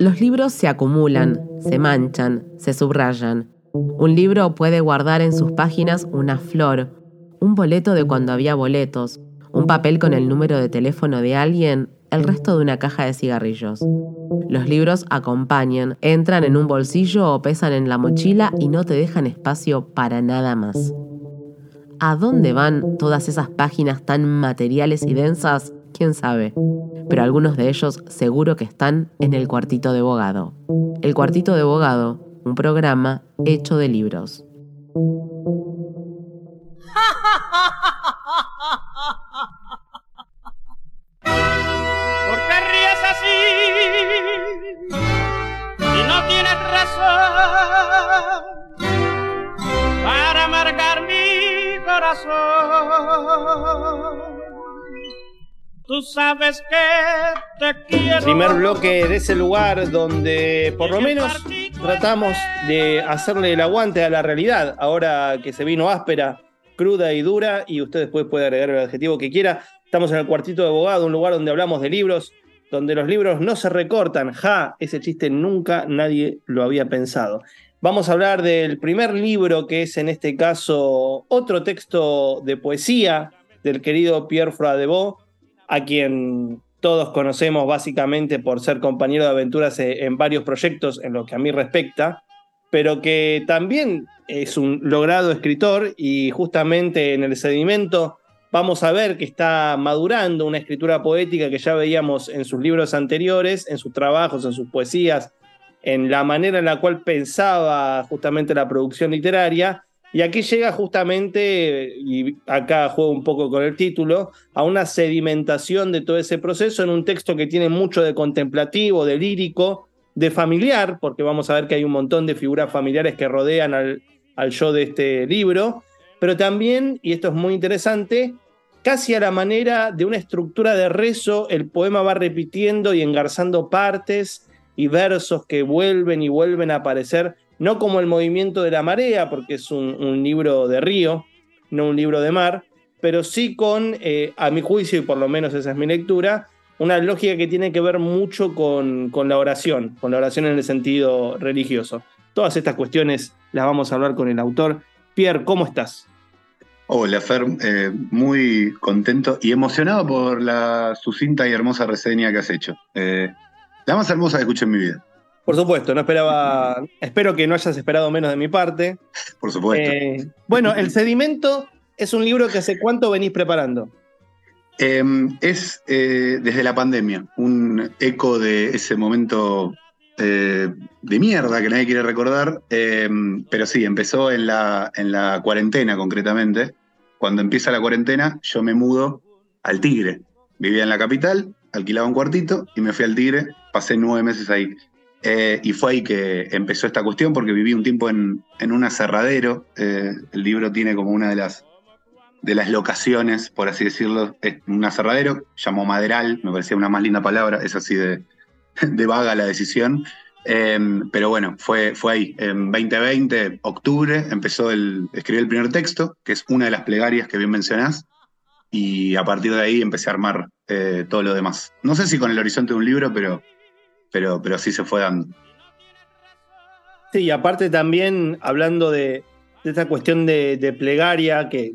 Los libros se acumulan, se manchan, se subrayan. Un libro puede guardar en sus páginas una flor, un boleto de cuando había boletos, un papel con el número de teléfono de alguien, el resto de una caja de cigarrillos. Los libros acompañan, entran en un bolsillo o pesan en la mochila y no te dejan espacio para nada más. ¿A dónde van todas esas páginas tan materiales y densas? ¿Quién sabe? Pero algunos de ellos seguro que están en el cuartito de bogado. El cuartito de bogado, un programa hecho de libros. ¿Por qué ríes así? Si no tienes razón para marcar mi corazón. Tú sabes que te quiero. Primer bloque de ese lugar donde por lo menos tratamos de hacerle el aguante a la realidad, ahora que se vino áspera, cruda y dura, y usted después puede agregar el adjetivo que quiera. Estamos en el cuartito de abogado, un lugar donde hablamos de libros, donde los libros no se recortan. Ja, ese chiste nunca nadie lo había pensado. Vamos a hablar del primer libro, que es en este caso otro texto de poesía del querido Pierre Froidevaux, a quien todos conocemos básicamente por ser compañero de aventuras eh, en varios proyectos en lo que a mí respecta, pero que también es un logrado escritor y justamente en el sedimento vamos a ver que está madurando una escritura poética que ya veíamos en sus libros anteriores, en sus trabajos, en sus poesías, en la manera en la cual pensaba justamente la producción literaria y aquí llega justamente, y acá juego un poco con el título, a una sedimentación de todo ese proceso en un texto que tiene mucho de contemplativo, de lírico, de familiar, porque vamos a ver que hay un montón de figuras familiares que rodean al, al yo de este libro, pero también, y esto es muy interesante, casi a la manera de una estructura de rezo, el poema va repitiendo y engarzando partes y versos que vuelven y vuelven a aparecer no como el movimiento de la marea, porque es un, libro de río, no un libro de mar, pero sí con, eh, a mi juicio, y por lo menos esa es mi lectura, una lógica que tiene que ver mucho con, la oración, con la oración en el sentido religioso. Todas estas cuestiones las vamos a hablar con el autor. Pierre, ¿cómo estás? Hola, Fer, eh, muy contento y emocionado por la sucinta y hermosa reseña que has hecho. Eh, la más hermosa que escuché en mi vida. Por supuesto, no esperaba. Espero que no hayas esperado menos de mi parte. Por supuesto. Eh, bueno, El Sedimento es un libro que hace cuánto venís preparando. Em, es eh, desde la pandemia, un eco de ese momento eh, de mierda que nadie quiere recordar. Em, pero sí, empezó en la, en la cuarentena concretamente. Cuando empieza la cuarentena, yo me mudo al Tigre. Vivía en la capital, alquilaba un cuartito y me fui al Tigre. Pasé nueve meses ahí. Eh, y fue ahí que empezó esta cuestión porque viví un tiempo en, un aserradero. Eh, el libro tiene como una de las, de las locaciones, por así decirlo, es un aserradero, llamó Maderal, me parecía una más linda palabra, es así de, vaga la decisión. Eh, pero bueno, fue, fue ahí. En 2020, octubre, empezó el, escribí el primer texto, que es una de las plegarias que bien mencionás, y a partir de ahí empecé a armar todo lo demás. No sé si con el horizonte de un libro, pero pero, pero sí se fue dando. Sí, y aparte también hablando de, esta cuestión de, plegaria que,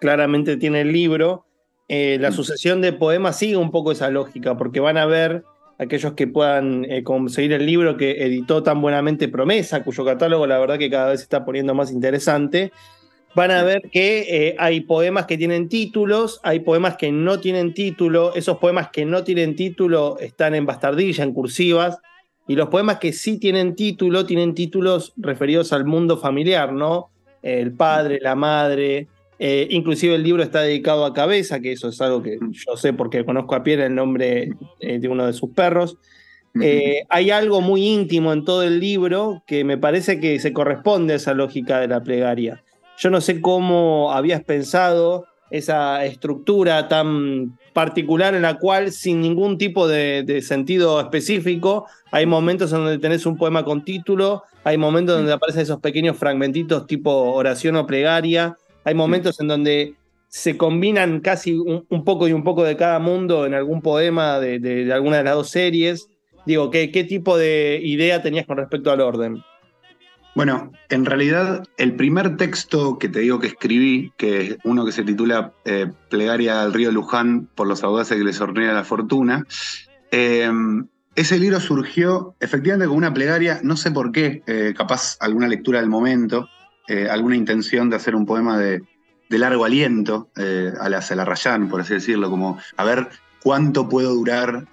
claramente tiene el libro, eh, la mm. sucesión de poemas sigue un poco esa lógica, porque van a ver aquellos que puedan eh, conseguir el libro que editó tan buenamente Promesa, cuyo catálogo la verdad que cada vez se está poniendo más interesante, van a ver que eh, hay poemas que tienen títulos, hay poemas que no tienen título, esos poemas que no tienen título están en bastardilla, en cursivas, y los poemas que sí tienen título, tienen títulos referidos al mundo familiar, ¿no? El padre, la madre, eh, inclusive el libro está dedicado a Cabeza, que eso es algo que yo sé porque conozco a Pierre el nombre eh, de uno de sus perros. hay algo muy íntimo en todo el libro que me parece que se corresponde a esa lógica de la plegaria. Yo no sé cómo habías pensado esa estructura tan particular en la cual sin ningún tipo de, sentido específico, hay momentos en donde tenés un poema con título, hay momentos donde aparecen esos pequeños fragmentitos tipo oración o plegaria, hay momentos en donde se combinan casi un, poco y un poco de cada mundo en algún poema de, alguna de las dos series. Digo, ¿qué, ¿qué tipo de idea tenías con respecto al orden? Bueno, en realidad el primer texto que te digo que escribí, que es uno que se titula eh, Plegaria al río Luján por los audaces que les hornea la fortuna, eh, ese libro surgió efectivamente con una plegaria, no sé por qué, eh, capaz alguna lectura del momento, alguna intención de hacer un poema de, largo aliento, a la Celarrayán, por así decirlo, como a ver cuánto puedo durar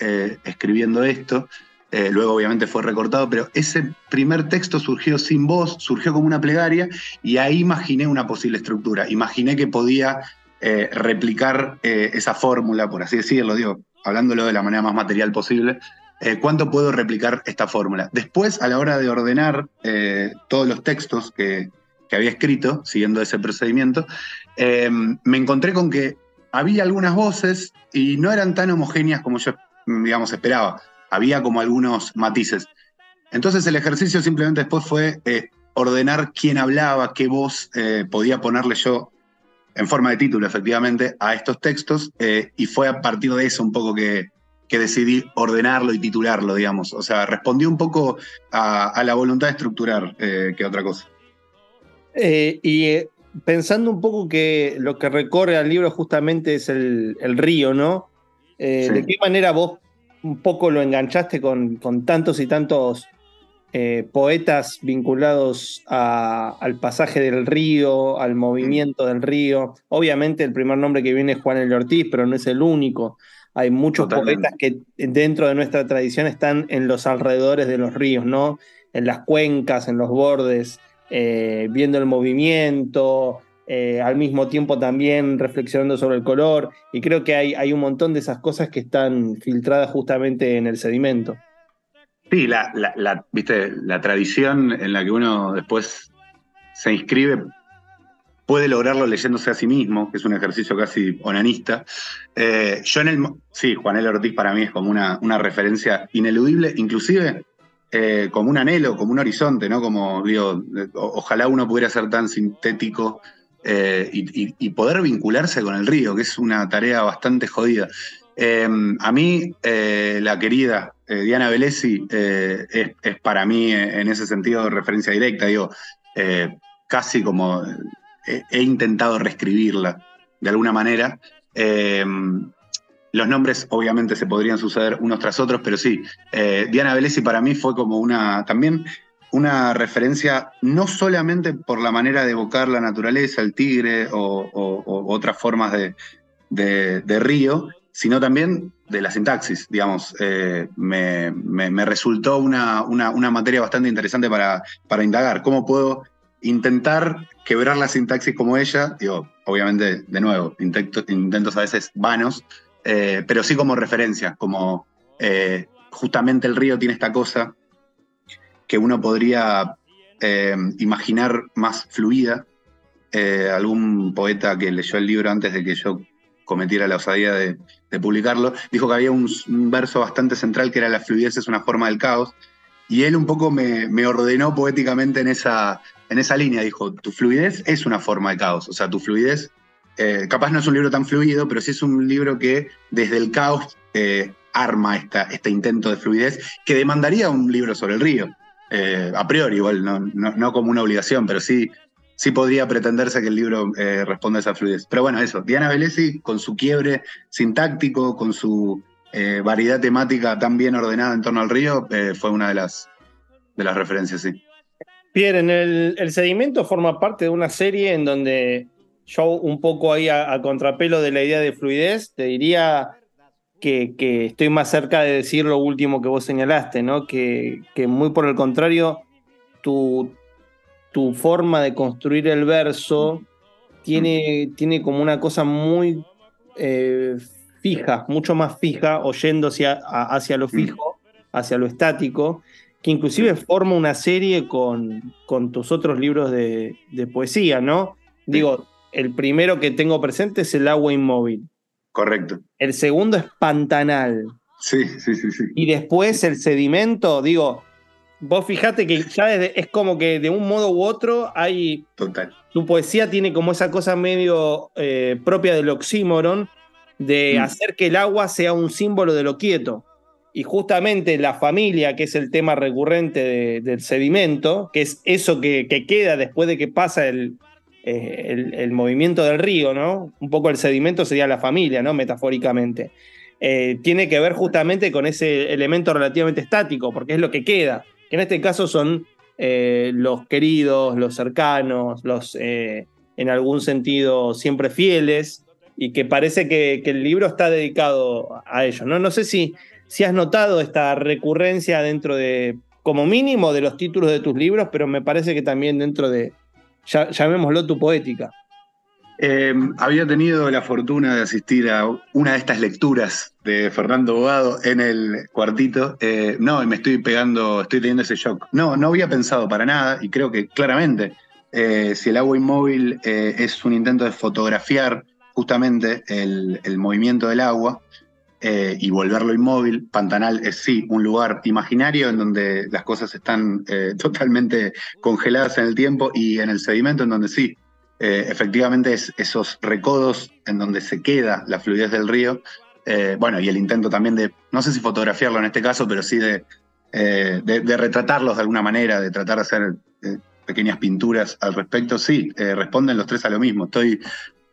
escribiendo esto. Eh, luego obviamente fue recortado, pero ese primer texto surgió sin voz, surgió como una plegaria y ahí imaginé una posible estructura, imaginé que podía eh, replicar eh, esa fórmula, por así decirlo, digo, hablándolo de la manera más material posible, ¿cuánto puedo replicar esta fórmula? Después, a la hora de ordenar todos los textos que, que, había escrito, siguiendo ese procedimiento, me encontré con que había algunas voces y no eran tan homogéneas como yo, digamos, esperaba había como algunos matices. Entonces el ejercicio simplemente después fue eh, ordenar quién hablaba, qué voz eh, podía ponerle yo en forma de título, efectivamente, a estos textos, eh, y fue a partir de eso un poco que, decidí ordenarlo y titularlo, digamos. O sea, respondió un poco a, la voluntad de estructurar que otra cosa. y pensando un poco que lo que recorre al libro justamente es el, río, ¿no? ¿De qué manera vos un poco lo enganchaste con, tantos y tantos eh, poetas vinculados al pasaje del río, al movimiento del río. Obviamente el primer nombre que viene es Juan el Ortiz, pero no es el único. Hay muchos poetas que dentro de nuestra tradición están en los alrededores de los ríos, ¿no? En las cuencas, en los bordes, eh, viendo el movimiento, eh, al mismo tiempo también reflexionando sobre el color, y creo que hay, hay un montón de esas cosas que están filtradas justamente en el sedimento. Sí, la, la, ¿viste? la tradición en la que uno después se inscribe puede lograrlo leyéndose a sí mismo, que es un ejercicio casi onanista. Eh, yo en el... Sí, Juanel Ortiz para mí es como una, una referencia ineludible, inclusive eh, como un anhelo, como un horizonte, ¿no? Como digo, ojalá uno pudiera ser tan sintético eh, y, poder vincularse con el río, que es una tarea bastante jodida. Em, a mí, eh, la querida eh, Diana Velesi es, para mí en ese sentido referencia directa, digo, casi como he, intentado reescribirla de alguna manera. Em, los nombres obviamente se podrían suceder unos tras otros, pero sí, Diana Velesi para mí fue como una, también una referencia no solamente por la manera de evocar la naturaleza, el tigre o, otras formas de, río, sino también de la sintaxis, digamos. Eh, me, resultó una, materia bastante interesante para, para indagar. ¿Cómo puedo intentar quebrar la sintaxis como ella? Digo, obviamente, de nuevo, intentos a veces vanos, eh, pero sí como referencia, como eh, justamente el río tiene esta cosa que uno podría eh, imaginar más fluida. Eh, algún poeta que leyó el libro antes de que yo cometiera la osadía de, publicarlo, dijo que había un, verso bastante central que era la fluidez es una forma del caos, y él un poco me, ordenó poéticamente en esa, en esa línea, dijo, tu fluidez es una forma de caos, o sea, tu fluidez, eh, capaz no es un libro tan fluido, pero sí es un libro que desde el caos arma esta, este intento de fluidez que demandaría un libro sobre el río. Eh, a priori igual, no, como una obligación, pero sí, sí podría pretenderse que el libro eh, responda a esa fluidez. Pero bueno, eso, Diana Velesi, con su quiebre sintáctico, con su eh, variedad temática tan bien ordenada en torno al río, fue una de las, de las referencias, sí. Pierre, en el, sedimento forma parte de una serie en donde yo un poco ahí a contrapelo de la idea de fluidez, te diría que, estoy más cerca de decir lo último que vos señalaste, ¿no? Que, muy por el contrario, tu, tu, forma de construir el verso tiene, tiene como una cosa muy eh, fija, mucho más fija, oyendo hacia, hacia lo fijo, hacia lo estático, que inclusive forma una serie con, con tus otros libros de, de poesía, ¿no? Digo, el primero que tengo presente es El agua inmóvil Correcto. El segundo es Pantanal. Sí, sí, sí, sí. Y después el sedimento, digo, vos fijate que ya es como que de un modo u otro hay. Total. Tu poesía tiene como esa cosa medio eh, propia del oxímoron de mm. hacer que el agua sea un símbolo de lo quieto. y justamente la familia, que es el tema recurrente del sedimento, que es eso que, queda después de que pasa el, eh, el, movimiento del río, ¿no? Un poco el sedimento sería la familia, ¿no? Metafóricamente. Eh, tiene que ver justamente con ese elemento relativamente estático, porque es lo que queda, que en este caso son eh, los queridos, los cercanos, los en algún sentido siempre fieles, y que parece que, el libro está dedicado a ellos, ¿no? No sé si si has notado esta recurrencia dentro de, como mínimo, de los títulos de tus libros, pero me parece que también dentro de, llamémoslo tu poética. Eh, había tenido la fortuna de asistir a una de estas lecturas de Fernando Bogado en el cuartito. Eh, no, me estoy pegando, estoy teniendo ese shock. No, no había pensado para nada y creo que claramente eh, si el agua inmóvil es un intento de fotografiar justamente el movimiento del agua, eh, y volverlo inmóvil. Pantanal es sí un lugar imaginario en donde las cosas están eh, totalmente congeladas en el tiempo y en el sedimento en donde sí, eh, efectivamente es esos recodos en donde se queda la fluidez del río. bueno, y el intento también de, no sé si fotografiarlo en este caso, pero sí de, de, retratarlos de alguna manera, de tratar de hacer pequeñas pinturas al respecto, sí, responden los tres a lo mismo. Estoy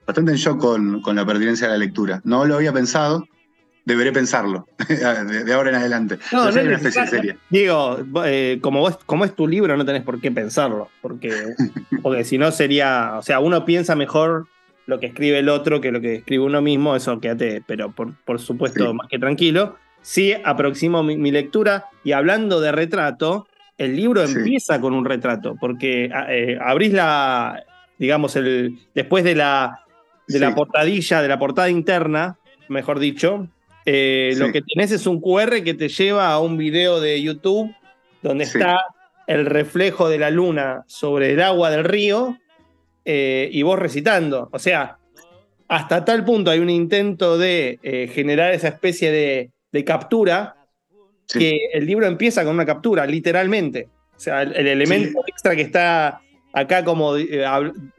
bastante en shock con, con la pertinencia de la lectura. No lo había pensado, deberé pensarlo de, ahora en adelante. No, no, una especie seria. Digo, eh, como, vos, como es tu libro, no tenés por qué pensarlo, porque, porque si no sería, o sea, uno piensa mejor lo que escribe el otro que lo que escribe uno mismo, eso quédate, pero por, por supuesto, más que tranquilo. Sí, aproximo mi, lectura y hablando de retrato, el libro empieza con un retrato, porque eh, abrís la, digamos, el, después de la, de la portadilla, de la portada interna, mejor dicho, eh, lo que tienes es un QR que te lleva a un video de YouTube donde está el reflejo de la luna sobre el agua del río eh, y vos recitando. O sea, hasta tal punto hay un intento de eh, generar esa especie de, captura que el libro empieza con una captura, literalmente. O sea, el, elemento extra que está acá como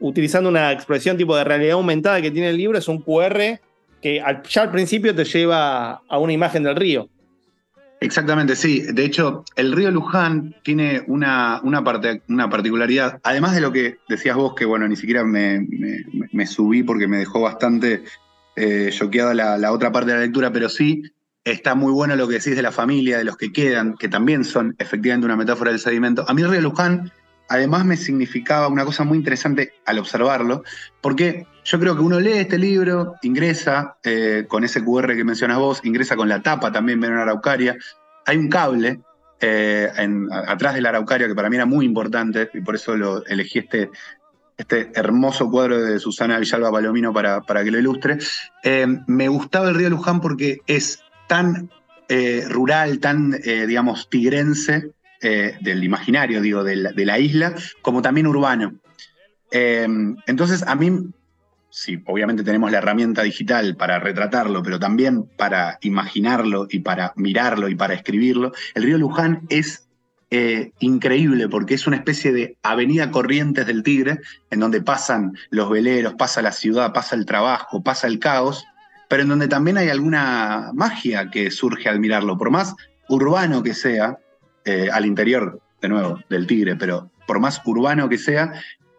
utilizando una expresión tipo de realidad aumentada que tiene el libro es un QR que ya al principio te lleva a una imagen del río. Exactamente, sí. De hecho, el río Luján tiene una, una, parte, una particularidad, además de lo que decías vos, que bueno, ni siquiera me, subí porque me dejó bastante eh, choqueada la, otra parte de la lectura, pero sí está muy bueno lo que decís de la familia, de los que quedan, que también son efectivamente una metáfora del sedimento. A mí el río Luján además me significaba una cosa muy interesante al observarlo, porque yo creo que uno lee este libro, ingresa eh, con ese QR que mencionas vos, ingresa con la tapa también, ven una araucaria, hay un cable eh, atrás de la araucaria que para mí era muy importante y por eso elegí este, este hermoso cuadro de Susana Villalba Palomino para, para que lo ilustre. Eh, me gustaba el río Luján porque es tan rural, tan, digamos, tigrense, del imaginario, digo, de la, isla, como también urbano. Entonces, a mí, sí, obviamente tenemos la herramienta digital para retratarlo, pero también para imaginarlo y para mirarlo y para escribirlo, el río Luján es eh, increíble porque es una especie de avenida Corrientes del Tigre, en donde pasan los veleros, pasa la ciudad, pasa el trabajo, pasa el caos, pero en donde también hay alguna magia que surge al mirarlo, por más urbano que sea, eh, al interior, de nuevo, del Tigre, pero por más urbano que sea,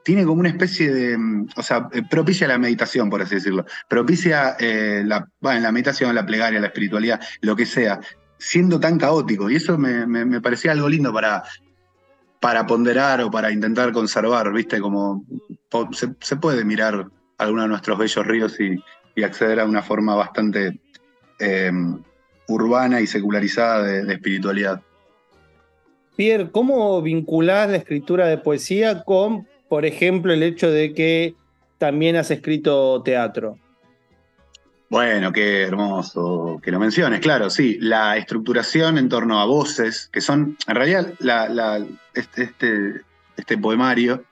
tiene como una especie de, mm, o sea, eh, propicia la meditación, por así decirlo, propicia eh, la, la meditación, la plegaria, la espiritualidad, lo que sea, siendo tan caótico. Y eso me, parecía algo lindo para, para ponderar o para intentar conservar, ¿viste? Como se, puede mirar algunos de nuestros bellos ríos y, acceder a una forma bastante urbana y secularizada de espiritualidad. Pierre, ¿cómo vinculás la escritura de poesía con, por ejemplo, el hecho de que también has escrito teatro? Bueno, qué hermoso que lo menciones, claro, sí, la estructuración en torno a voces, que son, en realidad, este, este, este, poemario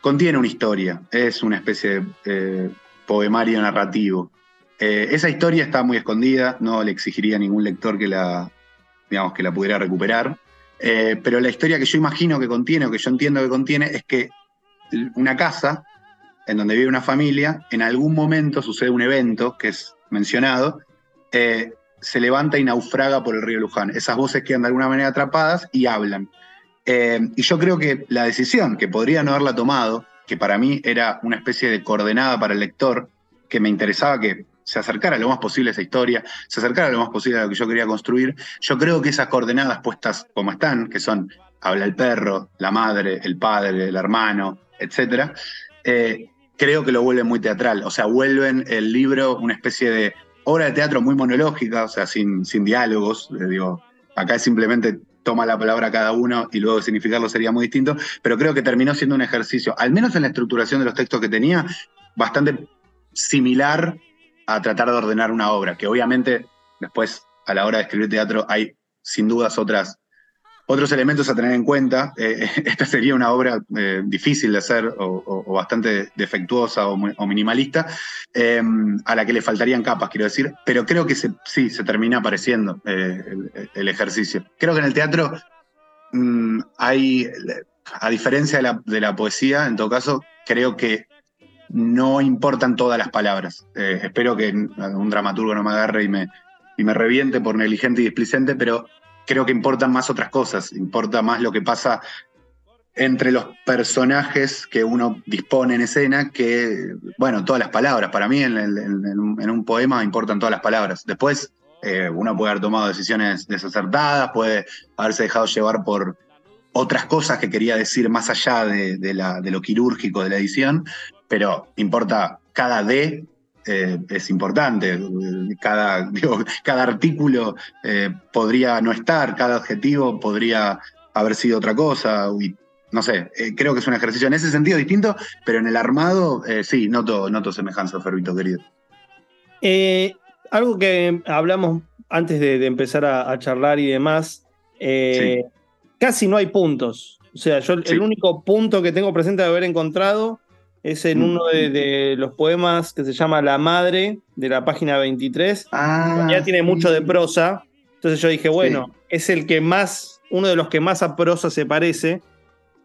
contiene una historia, es una especie de eh, poemario narrativo. Eh, esa historia está muy escondida, no le exigiría a ningún lector que la, digamos, que la pudiera recuperar. Eh, pero la historia que yo imagino que contiene, o que yo entiendo que contiene, es que una casa en donde vive una familia, en algún momento sucede un evento que es mencionado, eh, se levanta y naufraga por el río Luján. Esas voces quedan de alguna manera atrapadas y hablan. Eh, y yo creo que la decisión, que podría no haberla tomado, que para mí era una especie de coordenada para el lector, que me interesaba que se acercara lo más posible a esa historia, se acercara lo más posible a lo que yo quería construir, yo creo que esas coordenadas puestas como están, que son habla el perro, la madre, el padre, el hermano, etc., eh, creo que lo vuelven muy teatral. O sea, vuelven el libro una especie de obra de teatro muy monológica, o sea, sin, sin diálogos. digo, acá simplemente toma la palabra cada uno y luego significarlo sería muy distinto, pero creo que terminó siendo un ejercicio, al menos en la estructuración de los textos que tenía, bastante similar a tratar de ordenar una obra, que obviamente después a la hora de escribir teatro hay sin dudas otras otros elementos a tener en cuenta, eh, esta sería una obra eh, difícil de hacer o, bastante defectuosa o, minimalista, eh, a la que le faltarían capas, quiero decir, pero creo que sí, se termina apareciendo el, ejercicio. Creo que en el teatro mm, hay, a diferencia de la, de la, poesía, en todo caso, creo que no importan todas las palabras. espero que un dramaturgo no me agarre y me, y me reviente por negligente y displicente, pero creo que importan más otras cosas, importa más lo que pasa entre los personajes que uno dispone en escena que, bueno, todas las palabras. Para mí en, un poema importan todas las palabras. Después eh, uno puede haber tomado decisiones desacertadas, puede haberse dejado llevar por otras cosas que quería decir más allá de, de lo quirúrgico de la edición, pero importa cada D eh, es importante. Cada, cada artículo eh, podría no estar, cada adjetivo podría haber sido otra cosa. Y, no sé, eh, creo que es un ejercicio en ese sentido distinto, pero en el armado sí, noto, noto semejanza, Fervito querido. algo que hablamos antes de, empezar a, charlar y demás, casi no hay puntos. O sea, yo el único punto que tengo presente de haber encontrado es en uno de, los poemas que se llama La Madre, de la página 23. Ah, ya tiene mucho de prosa. Entonces yo dije, bueno, es el que más, uno de los que más a prosa se parece.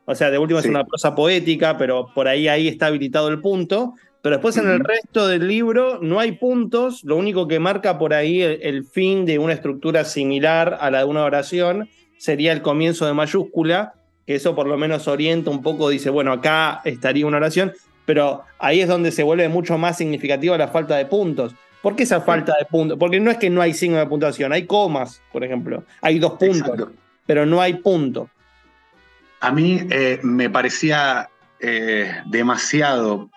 O sea, de último es una prosa poética, pero por ahí ahí está habilitado el punto. Pero después en el resto del libro no hay puntos, lo único que marca por ahí el, fin de una estructura similar a la de una oración sería el comienzo de mayúscula, que eso por lo menos orienta un poco, dice, bueno, acá estaría una oración, pero ahí es donde se vuelve mucho más significativa la falta de puntos. ¿Por qué esa falta de puntos? Porque no es que no hay signo de puntuación, hay comas, por ejemplo, hay dos puntos, pero no hay punto. A mí eh, me parecía eh, demasiado,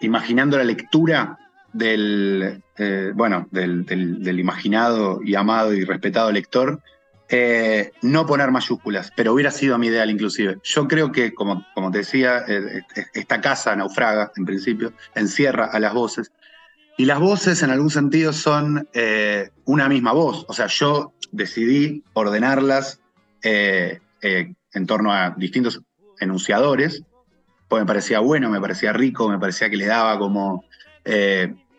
imaginando la lectura del, eh, bueno, del imaginado y amado y respetado lector, eh, no poner mayúsculas, pero hubiera sido mi ideal inclusive. Yo creo que, como, como te decía, eh, eh, esta casa naufraga, en principio, encierra a las voces, y las voces en algún sentido son una misma voz. O sea, yo decidí ordenarlas en torno a distintos enunciadores, pues me parecía bueno, me parecía rico, me parecía que le daba como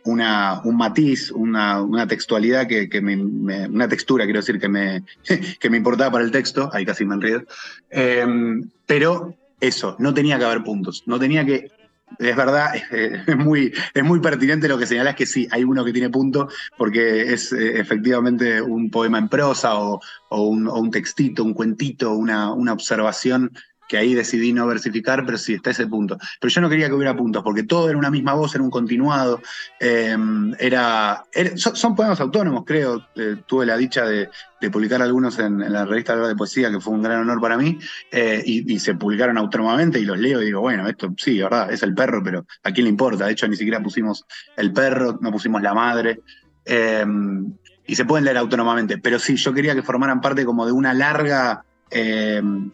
una, un matiz, una, textualidad que, me, una textura, quiero decir, que me, que me importaba para el texto, ahí casi me enredo. Em, pero eso, no tenía que haber puntos, no tenía que... Es verdad, es, muy, es muy pertinente lo que señalas que sí, hay uno que tiene punto porque es eh, efectivamente un poema en prosa o, un, o, un, textito, un cuentito, una, una observación que ahí decidí no versificar, pero sí, está ese punto. Pero yo no quería que hubiera puntos, porque todo era una misma voz, era un continuado. Em, era, son, poemas autónomos, creo. Eh, tuve la dicha de, publicar algunos en, la revista de Poesía, que fue un gran honor para mí, eh, y, se publicaron autónomamente y los leo y digo, bueno, esto sí, verdad, es el perro, pero ¿a quién le importa? De hecho, ni siquiera pusimos el perro, no pusimos la madre. Em, y se pueden leer autónomamente, pero sí, yo quería que formaran parte como de una larga em,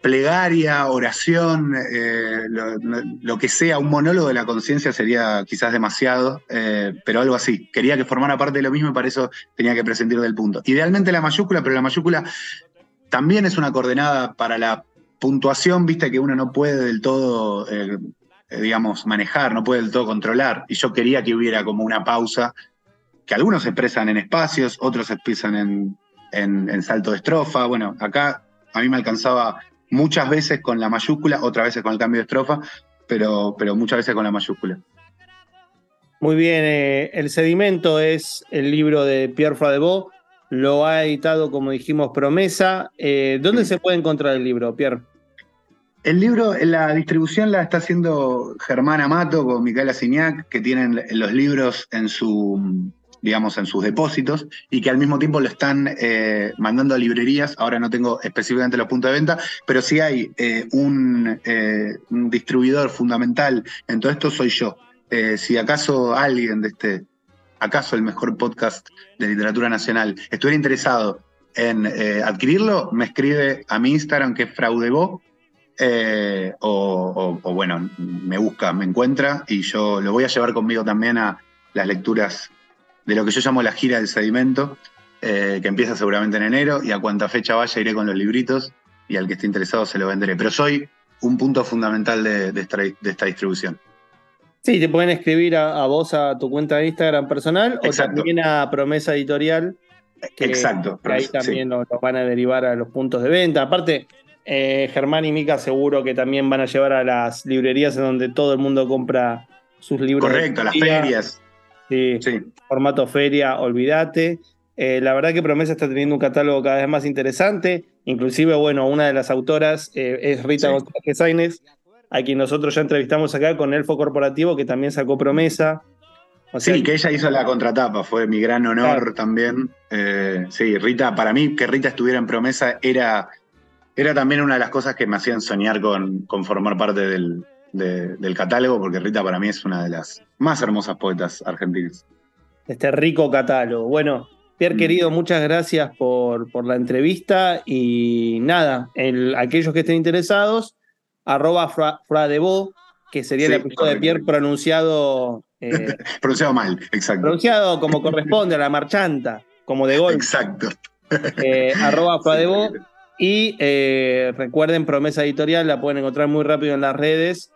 plegaria, oración, eh, lo, que sea, un monólogo de la conciencia sería quizás demasiado, eh, pero algo así. Quería que formara parte de lo mismo y para eso tenía que presentir del punto. Idealmente la mayúscula, pero la mayúscula también es una coordenada para la puntuación, viste que uno no puede del todo, eh, digamos, manejar, no puede del todo controlar. Y yo quería que hubiera como una pausa, que algunos expresan en espacios, otros expresan en salto de estrofa. Bueno, acá a mí me alcanzaba muchas veces con la mayúscula, otras veces con el cambio de estrofa, pero, pero muchas veces con la mayúscula. Muy bien, eh, El sedimento es el libro de Pierre Fradebot, lo ha editado, como dijimos, Promesa. Eh, ¿Dónde se puede encontrar el libro, Pierre? El libro, la distribución la está haciendo Germán Amato con Micaela Signac, que tienen los libros en su, digamos, en sus depósitos y que al mismo tiempo lo están eh, mandando a librerías. Ahora no tengo específicamente los puntos de venta, pero sí hay un, un distribuidor fundamental en todo esto, soy yo. Eh, si acaso alguien de este, acaso el mejor podcast de literatura nacional, estuviera interesado en eh, adquirirlo, me escribe a mi Instagram que es fraudebo, eh, o, bueno, me busca, me encuentra y yo lo voy a llevar conmigo también a las lecturas de lo que yo llamo la gira del sedimento, que empieza seguramente en enero y a cuanta fecha vaya iré con los libritos y al que esté interesado se lo venderé. Pero soy un punto fundamental de esta distribución. Sí, te pueden escribir a, vos a tu cuenta de Instagram personal o también a Promesa Editorial. Que, Exacto. ahí también lo, van a derivar a los puntos de venta. Aparte, eh, Germán y Mica seguro que también van a llevar a las librerías en donde todo el mundo compra sus libros. Correcto, las ferias. Sí, formato feria, olvídate. Eh, la verdad que Promesa está teniendo un catálogo cada vez más interesante. Inclusive, bueno, una de las autoras eh, es Rita González Sainz, a quien nosotros ya entrevistamos acá con Elfo Corporativo, que también sacó promesa. sí, que ella hizo la contratapa, fue mi gran honor también. Eh, sí, Rita, para mí que Rita estuviera en promesa era, era también una de las cosas que me hacían soñar con, con formar parte del, del catálogo, porque Rita para mí es una de las más hermosas poetas argentinas. Este rico catálogo. Bueno, Pierre mm. querido, muchas gracias por, por la entrevista y nada, el, aquellos que estén interesados, arroba Fradebo, que sería el apellido de Pierre pronunciado. Eh, pronunciado mal, exacto. Pronunciado como corresponde a la marchanta, como de gol. Exacto. Eh, arroba Fradebo. Y eh, recuerden, promesa editorial, la pueden encontrar muy rápido en las redes,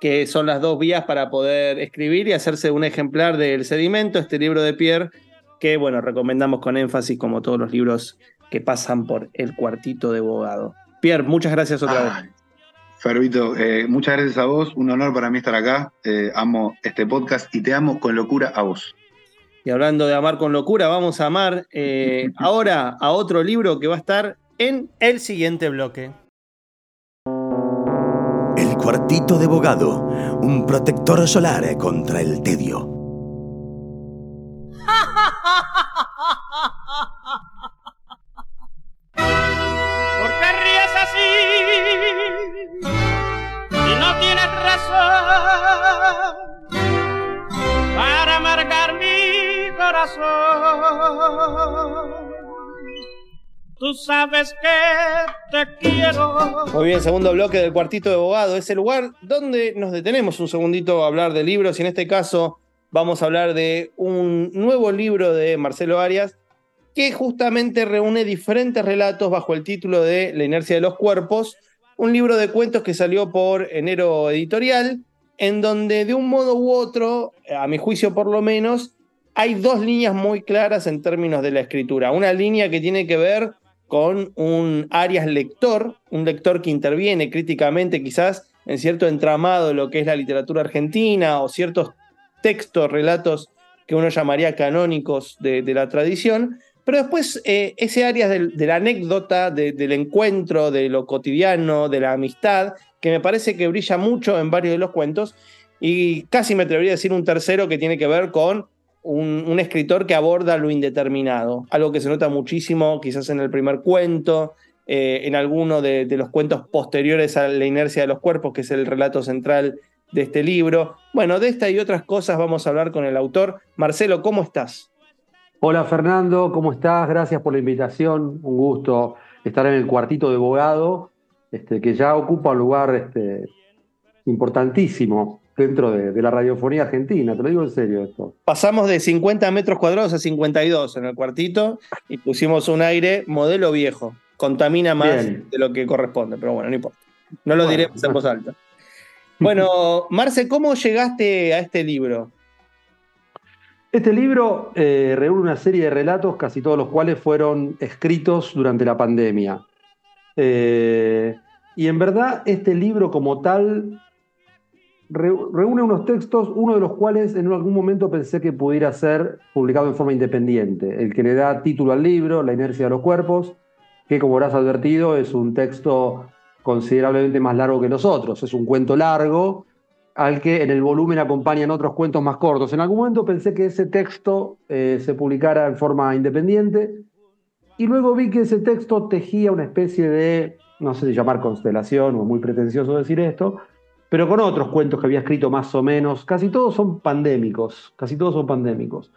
que son las dos vías para poder escribir y hacerse un ejemplar del sedimento, este libro de Pierre, que bueno, recomendamos con énfasis como todos los libros que pasan por el cuartito de abogado. Pierre, muchas gracias otra vez. Fervito, eh, muchas gracias a vos, un honor para mí estar acá, eh, amo este podcast y te amo con locura a vos. Y hablando de amar con locura, vamos a amar eh, ahora a otro libro que va a estar en el siguiente bloque. Cuartito de bogado, un protector solar contra el tedio. tienes razón para marcar mi corazón. Tú sabes que te quiero. Muy bien, segundo bloque del cuartito de abogado. Es el lugar donde nos detenemos un segundito a hablar de libros y en este caso vamos a hablar de un nuevo libro de Marcelo Arias que justamente reúne diferentes relatos bajo el título de La inercia de los cuerpos un libro de cuentos que salió por enero editorial, en donde de un modo u otro, a mi juicio por lo menos, hay dos líneas muy claras en términos de la escritura. Una línea que tiene que ver con un Arias lector, un lector que interviene críticamente quizás en cierto entramado de lo que es la literatura argentina o ciertos textos, relatos que uno llamaría canónicos de, de la tradición, pero después, eh, ese área de la anécdota, del encuentro, de lo cotidiano, de la amistad, que me parece que brilla mucho en varios de los cuentos, y casi me atrevería a decir un tercero que tiene que ver con un, escritor que aborda lo indeterminado, algo que se nota muchísimo quizás en el primer cuento, eh, en alguno de, los cuentos posteriores a la inercia de los cuerpos, que es el relato central de este libro. Bueno, de esta y otras cosas vamos a hablar con el autor. Marcelo, ¿cómo estás? Hola Fernando, ¿cómo estás? Gracias por la invitación. Un gusto estar en el cuartito de abogado, este, que ya ocupa un lugar este, importantísimo dentro de, la radiofonía argentina, te lo digo en serio esto. Pasamos de 50 metros cuadrados a 52 en el cuartito y pusimos un aire modelo viejo. Contamina más de lo que corresponde, pero bueno, no importa. No lo diremos en voz alta. Bueno, Marce, ¿cómo llegaste a este libro? Este libro eh, reúne una serie de relatos, casi todos los cuales fueron escritos durante la pandemia. Eh, y en verdad, este libro como tal reúne unos textos, uno de los cuales en algún momento pensé que pudiera ser publicado en forma independiente, el que le da título al libro, La inercia de los cuerpos, que como habrás advertido es un texto considerablemente más largo que los otros, es un cuento largo al que en el volumen acompañan otros cuentos más cortos. En algún momento pensé que ese texto eh, se publicara en forma independiente y luego vi que ese texto tejía una especie de, no sé si llamar constelación o muy pretencioso decir esto, pero con otros cuentos que había escrito más o menos, casi todos son pandémicos, casi todos son pandémicos.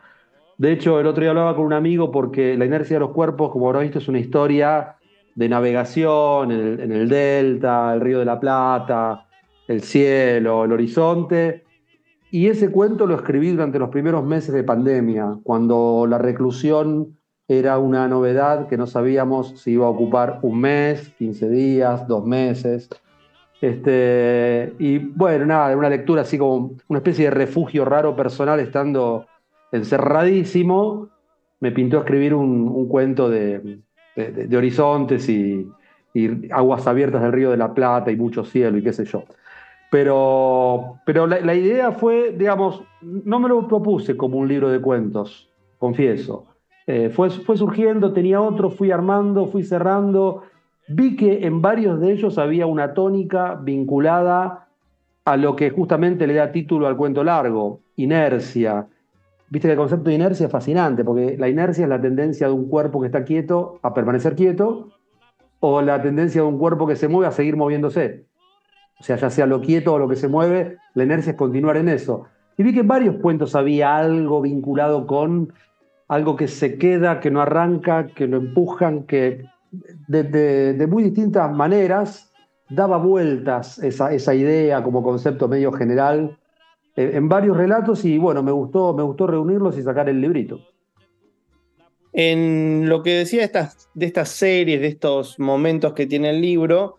De hecho, el otro día hablaba con un amigo porque La inercia de los cuerpos, como habrá visto, es una historia de navegación en el, delta, el río de la Plata, el cielo, el horizonte. Y ese cuento lo escribí durante los primeros meses de pandemia, cuando la reclusión era una novedad que no sabíamos si iba a ocupar un mes, 15 días, dos meses. Este, y bueno, nada, una lectura así como una especie de refugio raro personal estando encerradísimo, me pintó escribir un, cuento de, horizontes y, aguas abiertas del Río de la Plata y mucho cielo y qué sé yo. Pero, pero la, idea fue, digamos, no me lo propuse como un libro de cuentos, confieso. Eh, fue, fue surgiendo, tenía otro, fui armando, fui cerrando vi que en varios de ellos había una tónica vinculada a lo que justamente le da título al cuento largo, inercia. Viste que el concepto de inercia es fascinante, porque la inercia es la tendencia de un cuerpo que está quieto a permanecer quieto, o la tendencia de un cuerpo que se mueve a seguir moviéndose. O sea, ya sea lo quieto o lo que se mueve, la inercia es continuar en eso. Y vi que en varios cuentos había algo vinculado con algo que se queda, que no arranca, que lo empujan, que de, muy distintas maneras daba vueltas esa, esa, idea como concepto medio general eh, en varios relatos y bueno, me gustó, me gustó reunirlos y sacar el librito. En lo que decía de estas, de estas series, de estos momentos que tiene el libro,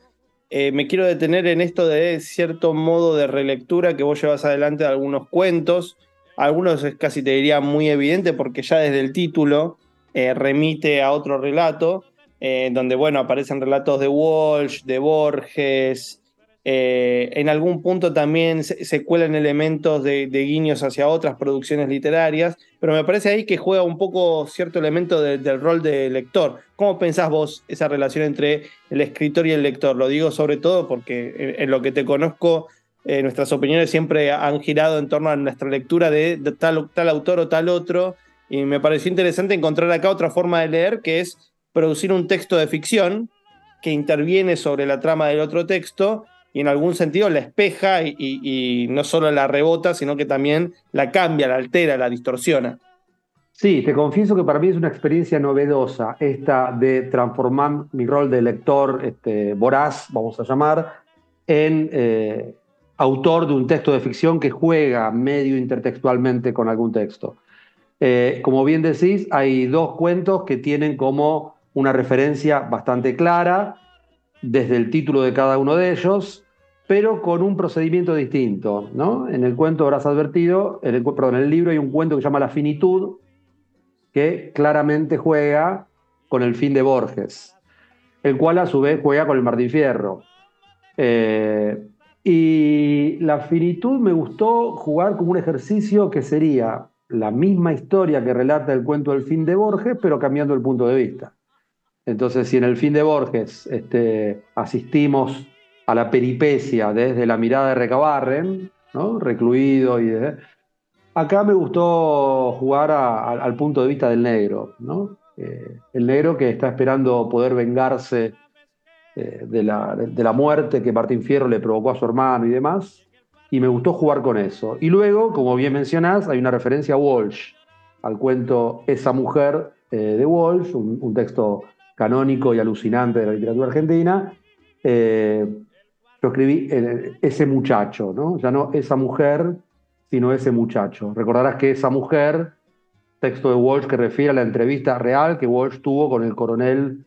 eh, me quiero detener en esto de cierto modo de relectura que vos llevas adelante de algunos cuentos. Algunos es casi te diría muy evidente porque ya desde el título eh, remite a otro relato. Eh, donde, bueno, aparecen relatos de Walsh, de Borges, eh, en algún punto también se, cuelan elementos de, guiños hacia otras producciones literarias, pero me parece ahí que juega un poco cierto elemento del rol de lector. ¿Cómo pensás vos esa relación entre el escritor y el lector? Lo digo sobre todo porque en, lo que te conozco, eh, nuestras opiniones siempre han girado en torno a nuestra lectura de, tal, tal autor o tal otro, y me pareció interesante encontrar acá otra forma de leer que es producir un texto de ficción que interviene sobre la trama del otro texto y en algún sentido la espeja y, no solo la rebota, sino que también la cambia, la altera, la distorsiona. Sí, te confieso que para mí es una experiencia novedosa esta de transformar mi rol de lector este, voraz, vamos a llamar, en eh, autor de un texto de ficción que juega medio intertextualmente con algún texto. Eh, como bien decís, hay dos cuentos que tienen como una referencia bastante clara desde el título de cada uno de ellos, pero con un procedimiento distinto. ¿no? En el cuento habrás advertido, en el, perdón, en el libro hay un cuento que se llama La finitud, que claramente juega con el fin de Borges, el cual a su vez juega con el Martín Fierro. Eh, y la finitud me gustó jugar como un ejercicio que sería la misma historia que relata el cuento del fin de Borges, pero cambiando el punto de vista. Entonces, si en el fin de Borges este, asistimos a la peripecia desde la mirada de Recabarren, ¿no? recluido y Acá me gustó jugar al punto de vista del negro, ¿no? Eh, el negro que está esperando poder vengarse eh, de, la, muerte que Martín Fierro le provocó a su hermano y demás, y me gustó jugar con eso. Y luego, como bien mencionás, hay una referencia a Walsh, al cuento Esa mujer eh, de Walsh, un texto canónico y alucinante de la literatura argentina, eh, yo escribí eh, ese muchacho, ¿no? Ya no esa mujer, sino ese muchacho. Recordarás que esa mujer, texto de Walsh que refiere a la entrevista real que Walsh tuvo con el coronel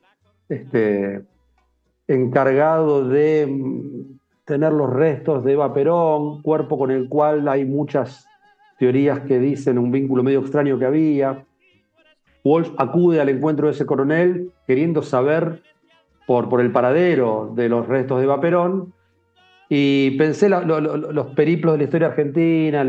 este, encargado de mm, tener los restos de Eva Perón, cuerpo con el cual hay muchas teorías que dicen un vínculo medio extraño que había. Walsh acude al encuentro de ese coronel queriendo saber por, por el paradero de los restos de Vaperón Y pensé los periplos de la historia argentina,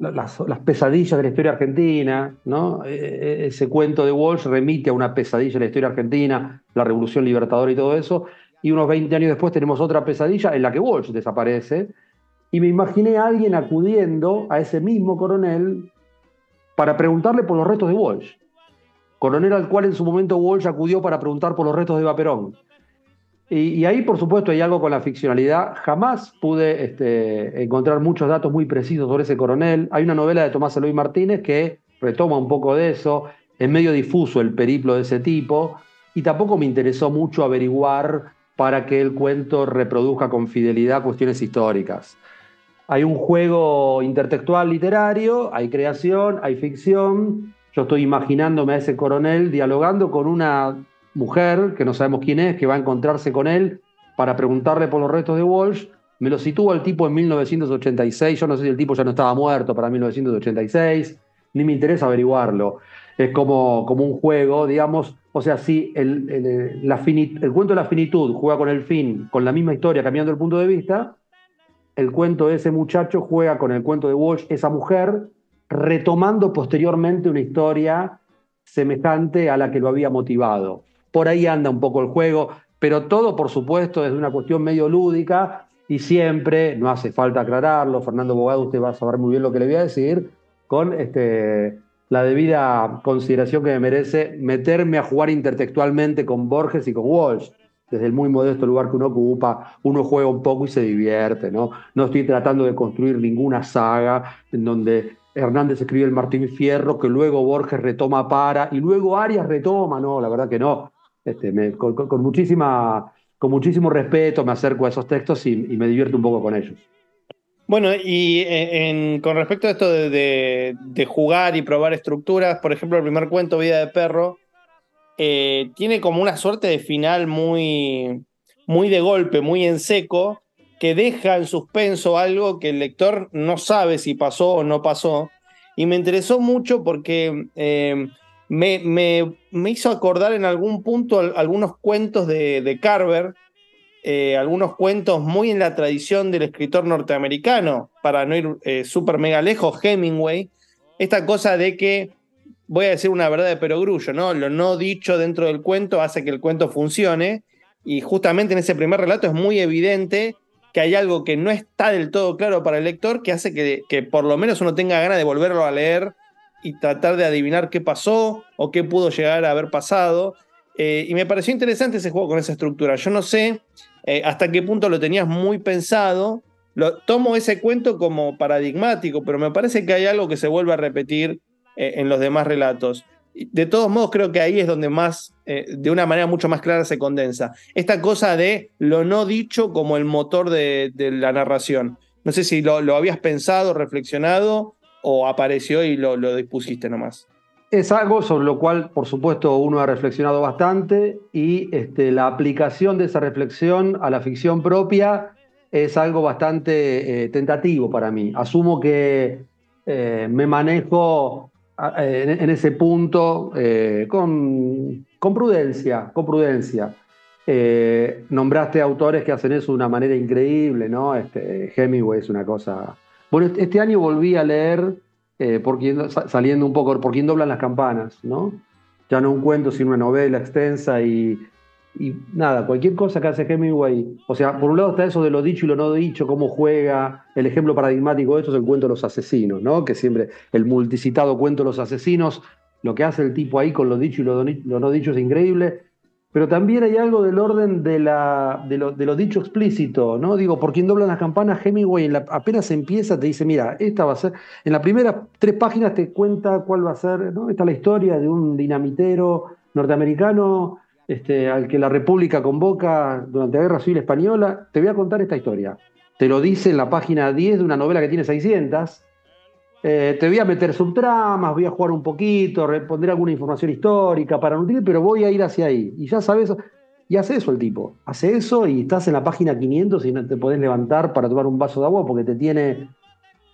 las, pesadillas de la historia argentina, ¿no? E, e, ese cuento de Walsh remite a una pesadilla de la historia argentina, la revolución libertadora y todo eso. Y unos 20 años después tenemos otra pesadilla en la que Walsh desaparece. Y me imaginé a alguien acudiendo a ese mismo coronel para preguntarle por los restos de Walsh. Coronel al cual en su momento Walsh acudió para preguntar por los restos de Vaperón. Y, ahí, por supuesto, hay algo con la ficcionalidad. Jamás pude este, encontrar muchos datos muy precisos sobre ese coronel. Hay una novela de Tomás Eloy Martínez que retoma un poco de eso. Es medio difuso el periplo de ese tipo. Y tampoco me interesó mucho averiguar para que el cuento reproduzca con fidelidad cuestiones históricas. Hay un juego intertextual literario, hay creación, hay ficción. Yo estoy imaginándome a ese coronel dialogando con una mujer, que no sabemos quién es, que va a encontrarse con él para preguntarle por los restos de Walsh. Me lo sitúa el tipo en 1986. Yo no sé si el tipo ya no estaba muerto para 1986, ni me interesa averiguarlo. Es como, como un juego, digamos. O sea, si el, el, el cuento de la finitud juega con el fin, con la misma historia, cambiando el punto de vista, el cuento de ese muchacho juega con el cuento de Walsh, esa mujer, retomando posteriormente una historia semejante a la que lo había motivado. Por ahí anda un poco el juego, pero todo, por supuesto, desde una cuestión medio lúdica y siempre, no hace falta aclararlo, Fernando Bogado, usted va a saber muy bien lo que le voy a decir, con este, la debida consideración que me merece meterme a jugar intertextualmente con Borges y con Walsh desde el muy modesto lugar que uno ocupa, uno juega un poco y se divierte, ¿no? No estoy tratando de construir ninguna saga en donde Hernández escribe el Martín Fierro, que luego Borges retoma para, y luego Arias retoma, no, la verdad que no. Este, con, muchísima, con muchísimo respeto me acerco a esos textos y, me divierto un poco con ellos. Bueno, y eh, con respecto a esto de, jugar y probar estructuras, por ejemplo, el primer cuento, Vida de Perro, eh, tiene como una suerte de final muy, muy de golpe, muy en seco, que deja en suspenso algo que el lector no sabe si pasó o no pasó. Y me interesó mucho porque eh, me, hizo acordar en algún punto algunos cuentos de, Carver, eh, algunos cuentos muy en la tradición del escritor norteamericano, para no ir súper mega lejos, Hemingway, esta cosa de que voy a decir una verdad de perogrullo, ¿no? Lo no dicho dentro del cuento hace que el cuento funcione. Y justamente en ese primer relato es muy evidente que hay algo que no está del todo claro para el lector que hace que, que por lo menos uno tenga ganas de volverlo a leer y tratar de adivinar qué pasó o qué pudo llegar a haber pasado. Eh, y me pareció interesante ese juego con esa estructura. Yo no sé eh, hasta qué punto lo tenías muy pensado. Lo, tomo ese cuento como paradigmático, pero me parece que hay algo que se vuelve a repetir eh, en los demás relatos. De todos modos, creo que ahí es donde más, eh, de una manera mucho más clara, se condensa. Esta cosa de lo no dicho como el motor de, la narración. No sé si lo, habías pensado, reflexionado o apareció y lo, dispusiste nomás. Es algo sobre lo cual, por supuesto, uno ha reflexionado bastante y este, la aplicación de esa reflexión a la ficción propia es algo bastante eh, tentativo para mí. Asumo que me manejo en, ese punto eh, con, con, prudencia, con prudencia. Eh, nombraste autores que hacen eso de una manera increíble, ¿no? Este, Hemingway es una cosa. Bueno, este, este año volví a leer, eh, saliendo un poco, por quién doblan las campanas, ¿no? Ya no un cuento, sino una novela extensa y y nada, cualquier cosa que hace Hemingway, o sea, por un lado está eso de lo dicho y lo no dicho, cómo juega, el ejemplo paradigmático de esto es el cuento de los asesinos, ¿no? Que siempre, el multicitado cuento de los asesinos, lo que hace el tipo ahí con lo dicho y lo, no dicho es increíble, pero también hay algo del orden de, la, de, lo, dicho explícito, ¿no? Digo, por quien doblan las campanas, Hemingway apenas empieza te dice, mira, esta va a ser, en las primeras tres páginas te cuenta cuál va a ser, ¿no? Esta es la historia de un dinamitero norteamericano este, al que la República convoca durante la Guerra Civil Española, te voy a contar esta historia. Te lo dice en la página 10 de una novela que tiene 600. Eh, te voy a meter subtramas, voy a jugar un poquito, responder alguna información histórica para nutrir, pero voy a ir hacia ahí. Y ya sabes, y hace eso el tipo. Hace eso y estás en la página 500 y no te podés levantar para tomar un vaso de agua porque te tiene.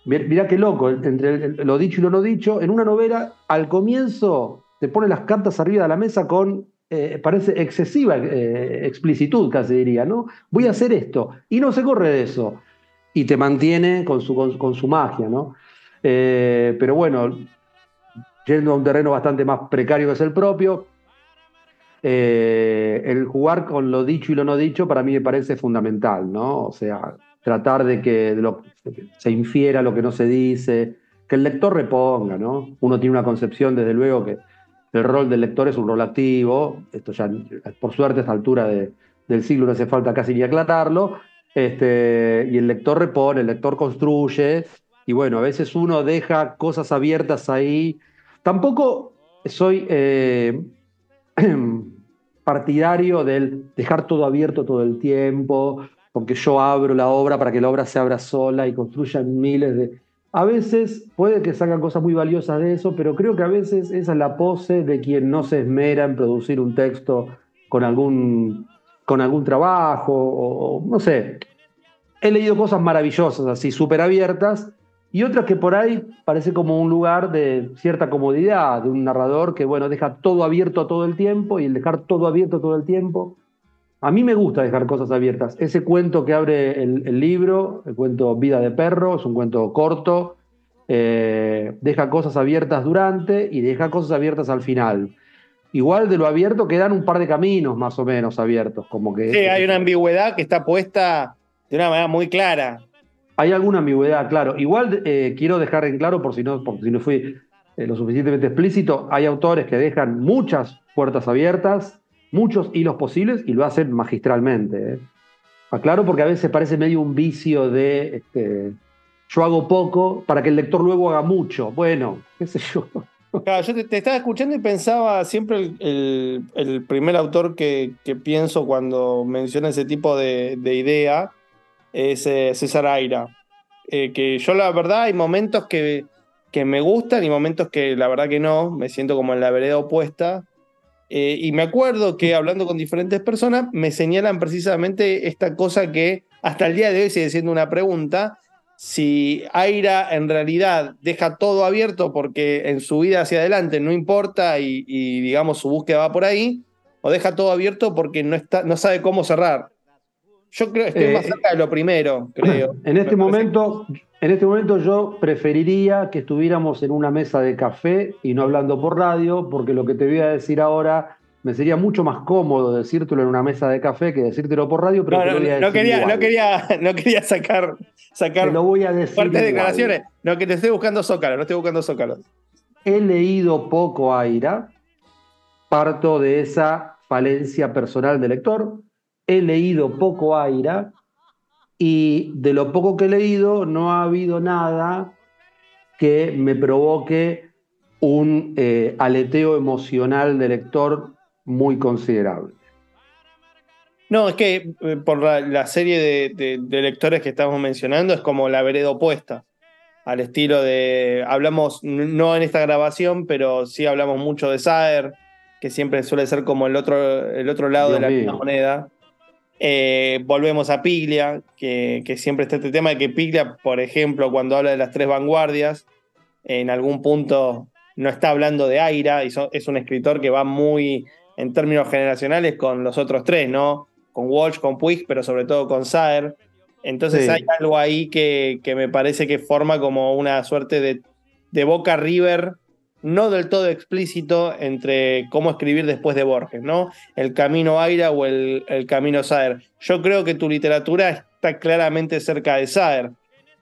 Mirá qué loco, entre lo dicho y lo no dicho. En una novela, al comienzo te pone las cartas arriba de la mesa con eh, parece excesiva eh, explicitud, casi diría, ¿no? Voy a hacer esto. Y no se corre de eso. Y te mantiene con su, con, su magia, ¿no? Eh, pero bueno, yendo a un terreno bastante más precario que es el propio, el jugar con lo dicho y lo no dicho para mí me parece fundamental, ¿no? O sea, tratar de que lo, se infiera lo que no se dice, que el lector reponga, ¿no? Uno tiene una concepción, desde luego, que el rol del lector es un rol activo, esto ya, por suerte, a esta altura del siglo no hace falta casi ni aclatarlo, este, y el lector repone, el lector construye, y bueno, a veces uno deja cosas abiertas ahí. Tampoco soy eh, partidario del dejar todo abierto todo el tiempo, porque yo abro la obra para que la obra se abra sola y construyan miles de a veces puede que salgan cosas muy valiosas de eso, pero creo que a veces esa es la pose de quien no se esmera en producir un texto con algún, con algún trabajo, o, no sé. He leído cosas maravillosas, así, súper abiertas, y otras que por ahí parece como un lugar de cierta comodidad, de un narrador que, bueno, deja todo abierto todo el tiempo, y el dejar todo abierto todo el tiempo a mí me gusta dejar cosas abiertas. Ese cuento que abre el, libro, el cuento Vida de Perro, es un cuento corto, eh, deja cosas abiertas durante y deja cosas abiertas al final. Igual de lo abierto quedan un par de caminos más o menos abiertos, como que... Sí, hay una ambigüedad que está puesta de una manera muy clara. Hay alguna ambigüedad, claro. Igual eh, quiero dejar en claro, por si no, por si no fui eh, lo suficientemente explícito, hay autores que dejan muchas puertas abiertas muchos hilos posibles y lo hacen magistralmente. ¿eh? Aclaro porque a veces parece medio un vicio de este, yo hago poco para que el lector luego haga mucho. Bueno, qué sé yo. Yo te, estaba escuchando y pensaba siempre el, primer autor que, pienso cuando menciona ese tipo de, idea es eh, César Aira. Eh, que yo la verdad hay momentos que, que me gustan y momentos que la verdad que no, me siento como en la vereda opuesta. Eh, y me acuerdo que hablando con diferentes personas me señalan precisamente esta cosa que hasta el día de hoy sigue siendo una pregunta, si Aira en realidad deja todo abierto porque en su vida hacia adelante no importa y, digamos su búsqueda va por ahí, o deja todo abierto porque no, está, no sabe cómo cerrar. Yo creo que estoy más eh, cerca de lo primero, creo. En este, momento, en este momento yo preferiría que estuviéramos en una mesa de café y no hablando por radio, porque lo que te voy a decir ahora me sería mucho más cómodo decírtelo en una mesa de café que decírtelo por radio, pero no, no, quería, no, quería, no quería sacar, sacar lo voy a decir de declaraciones. No, que te estoy buscando zócalo, no estoy buscando zócalos. He leído poco Aira, parto de esa falencia personal del lector he leído poco Aira y de lo poco que he leído no ha habido nada que me provoque un eh, aleteo emocional de lector muy considerable. No, es que eh, por la, serie de, lectores que estamos mencionando es como la vereda opuesta, al estilo de, hablamos, no en esta grabación, pero sí hablamos mucho de Saer, que siempre suele ser como el otro, el otro lado de la moneda. Eh, volvemos a Piglia, que, siempre está este tema de que Piglia, por ejemplo, cuando habla de las tres vanguardias, en algún punto no está hablando de Aira, y es un escritor que va muy en términos generacionales con los otros tres, ¿no? Con Walsh, con Puig, pero sobre todo con Saer. Entonces hay algo ahí que, me parece que forma como una suerte de, de Boca River no del todo explícito entre cómo escribir después de Borges, ¿no? El camino Aira o el, camino Saer. Yo creo que tu literatura está claramente cerca de Saer,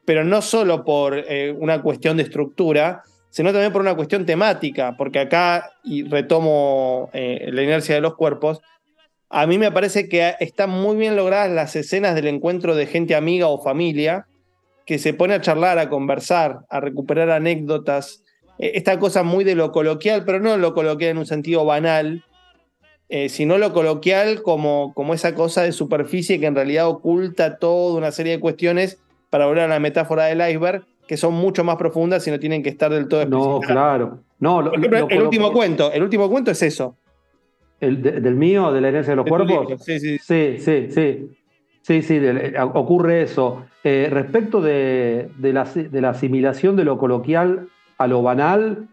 pero no solo por eh, una cuestión de estructura, sino también por una cuestión temática, porque acá, y retomo eh, la inercia de los cuerpos, a mí me parece que están muy bien logradas las escenas del encuentro de gente amiga o familia que se pone a charlar, a conversar, a recuperar anécdotas, esta cosa muy de lo coloquial, pero no lo coloquial en un sentido banal, eh, sino lo coloquial como, como esa cosa de superficie que en realidad oculta toda una serie de cuestiones para volver a la metáfora del iceberg, que son mucho más profundas y no tienen que estar del todo No, claro. No, el último cuento, el último cuento es eso. ¿El ¿Del mío, de la herencia de los cuerpos? Sí, sí. Sí, sí, sí. Sí, sí, ocurre eso. Eh, respecto de, de, la, de la asimilación de lo coloquial a lo banal,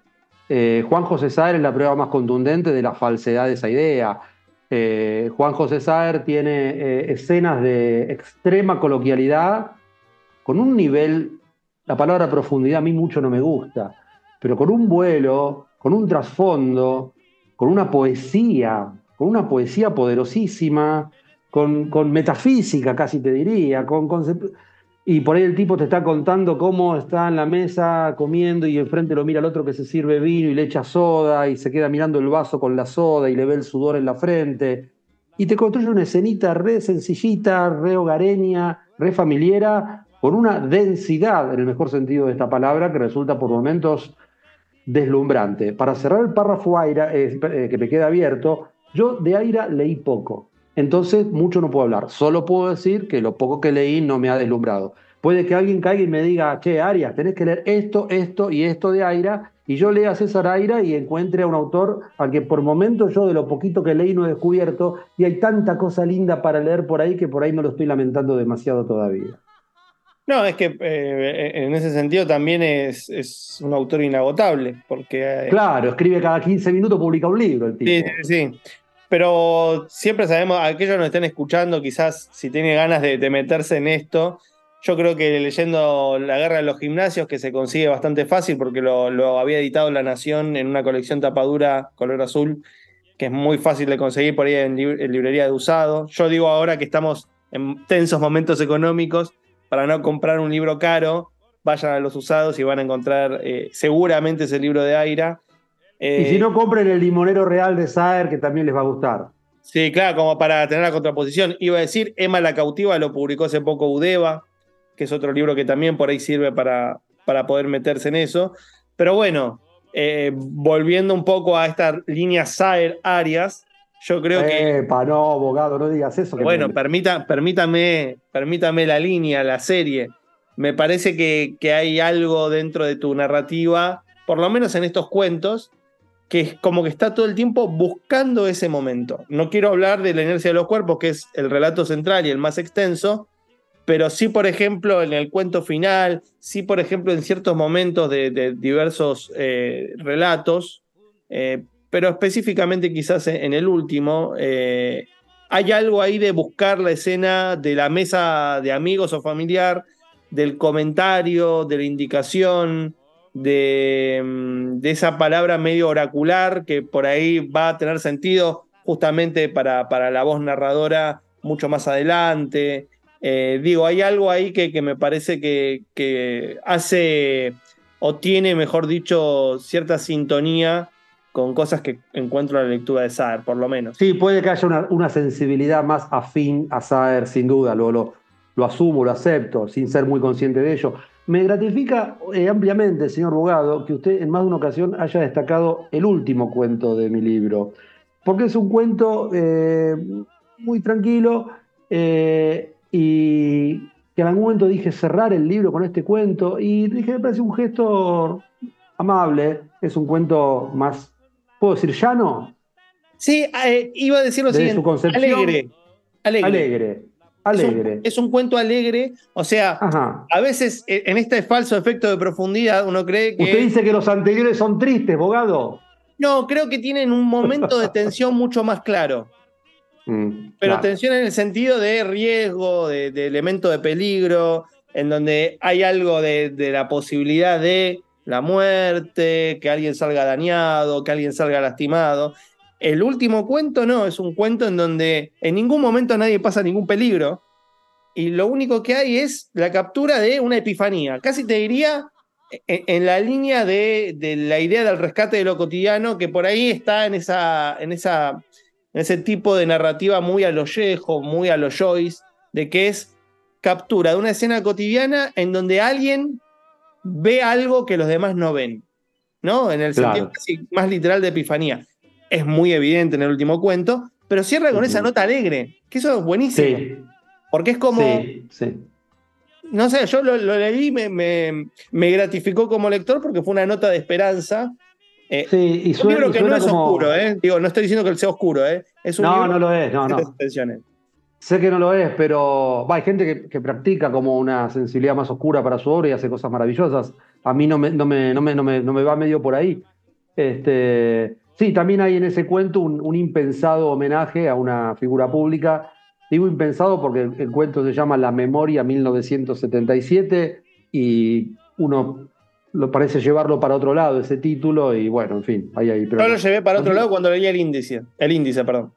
eh, Juan José Saer es la prueba más contundente de la falsedad de esa idea. Eh, Juan José Saer tiene eh, escenas de extrema coloquialidad con un nivel, la palabra profundidad a mí mucho no me gusta, pero con un vuelo, con un trasfondo, con una poesía, con una poesía poderosísima, con, con metafísica casi te diría, con conceptos y por ahí el tipo te está contando cómo está en la mesa comiendo y enfrente lo mira al otro que se sirve vino y le echa soda y se queda mirando el vaso con la soda y le ve el sudor en la frente. Y te construye una escenita re sencillita, re hogareña, re familiera, con una densidad, en el mejor sentido de esta palabra, que resulta por momentos deslumbrante. Para cerrar el párrafo Aira, eh, eh, que me queda abierto, yo de Aira leí poco. Entonces, mucho no puedo hablar. Solo puedo decir que lo poco que leí no me ha deslumbrado. Puede que alguien caiga y me diga, che, Arias, tenés que leer esto, esto y esto de Aira, y yo lea a César Aira y encuentre a un autor al que por momentos yo de lo poquito que leí no he descubierto, y hay tanta cosa linda para leer por ahí que por ahí no lo estoy lamentando demasiado todavía. No, es que eh, en ese sentido también es, un autor inagotable, porque... Eh, claro, escribe cada 15 minutos, publica un libro el tipo. Sí, sí, sí. Pero siempre sabemos, aquellos que nos estén escuchando, quizás si tiene ganas de, meterse en esto, yo creo que leyendo La Guerra de los Gimnasios, que se consigue bastante fácil porque lo, había editado La Nación en una colección tapadura color azul, que es muy fácil de conseguir por ahí en, librería de usado. Yo digo ahora que estamos en tensos momentos económicos, para no comprar un libro caro, vayan a los usados y van a encontrar eh, seguramente ese libro de Aira y si no, compren el limonero real de Saer, que también les va a gustar. Sí, claro, como para tener la contraposición. Iba a decir, Emma la cautiva lo publicó hace poco Udeva, que es otro libro que también por ahí sirve para, para poder meterse en eso. Pero bueno, eh, volviendo un poco a esta línea Saer Arias, yo creo que. Epa, no, abogado, no digas eso. bueno, permita, permítame, permítame la línea, la serie. Me parece que, que hay algo dentro de tu narrativa, por lo menos en estos cuentos, que es como que está todo el tiempo buscando ese momento. No quiero hablar de la inercia de los cuerpos, que es el relato central y el más extenso, pero sí, por ejemplo, en el cuento final, sí, por ejemplo, en ciertos momentos de, diversos eh, relatos, eh, pero específicamente quizás en el último, eh, hay algo ahí de buscar la escena de la mesa de amigos o familiar, del comentario, de la indicación, Mm, de, esa palabra medio oracular que por ahí va a tener sentido justamente para, para la voz narradora mucho más adelante. Eh, digo, hay algo ahí que, que me parece que, que, hace o tiene, mejor dicho, cierta sintonía con cosas que encuentro en la lectura de Saer, por lo menos. Sí, puede que haya una, sensibilidad más afín a Saer, sin duda, lo, lo, lo asumo, lo acepto, sin ser muy consciente de ello. Me gratifica eh, ampliamente, señor Bogado, que usted en más de una ocasión haya destacado el último cuento de mi libro, porque es un cuento eh, muy tranquilo eh, y que en algún momento dije cerrar el libro con este cuento y dije, me parece un gesto amable, es un cuento más, ¿puedo decir llano? Sí, iba a decir lo siguiente, alegre. Alegre. alegre. Alegre. Es un, cuento alegre. O sea, a veces e, en este falso efecto de profundidad uno cree que. Usted dice que los anteriores son tristes, Bogado. No, creo que tienen un momento de tensión mucho más claro. Mm, Pero tensión en el sentido de riesgo, de, elemento de peligro, en donde hay algo de, de la posibilidad de la muerte, que alguien salga dañado, que alguien salga lastimado. El último cuento no, es un cuento en donde en ningún momento nadie pasa ningún peligro y lo único que hay es la captura de una epifanía. Casi te diría en, la línea de, la idea del rescate de lo cotidiano, que por ahí está en, esa, en, esa, en ese tipo de narrativa muy a lo Yejo, muy a lo Joyce, de que es captura de una escena cotidiana en donde alguien ve algo que los demás no ven, ¿no? En el sentido más literal de epifanía es muy evidente en el último cuento, pero cierra con esa nota alegre, que eso es buenísimo. Porque es como. No sé, yo lo, leí, me, me, gratificó como lector porque fue una nota de esperanza. Eh, sí, y un libro que no es oscuro, ¿eh? Digo, no estoy diciendo que sea oscuro, ¿eh? Es un no, no lo es, no, no. Sé que no lo es, pero hay gente que, practica como una sensibilidad más oscura para su obra y hace cosas maravillosas. A mí no me, no me, no me, no me, no me va medio por ahí. Este, sí, también hay en ese cuento un, impensado homenaje a una figura pública. Digo impensado porque el, cuento se llama La Memoria 1977 y uno lo parece llevarlo para otro lado ese título y bueno, en fin, ahí ahí. Pero, Yo lo llevé para otro lado cuando leí el índice, el índice, perdón.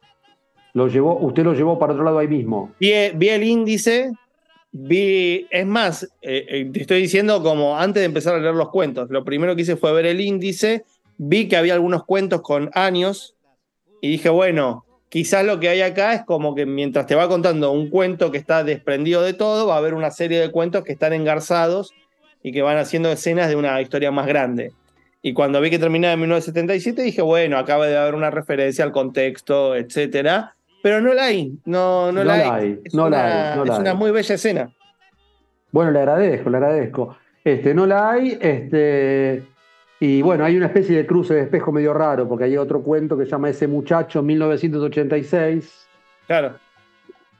Lo llevó, usted lo llevó para otro lado ahí mismo. Vi, vi el índice Vi, es más, eh, eh, te estoy diciendo como antes de empezar a leer los cuentos, lo primero que hice fue ver el índice, vi que había algunos cuentos con años y dije, bueno, quizás lo que hay acá es como que mientras te va contando un cuento que está desprendido de todo, va a haber una serie de cuentos que están engarzados y que van haciendo escenas de una historia más grande. Y cuando vi que terminaba en 1977, dije, bueno, acaba de haber una referencia al contexto, etcétera pero no la hay, no, no, la, hay. Es, no una, la hay, es una muy bella escena. Bueno, le agradezco, le agradezco. Este, no la hay, este, y bueno, hay una especie de cruce de espejo medio raro, porque hay otro cuento que se llama Ese muchacho 1986. Claro.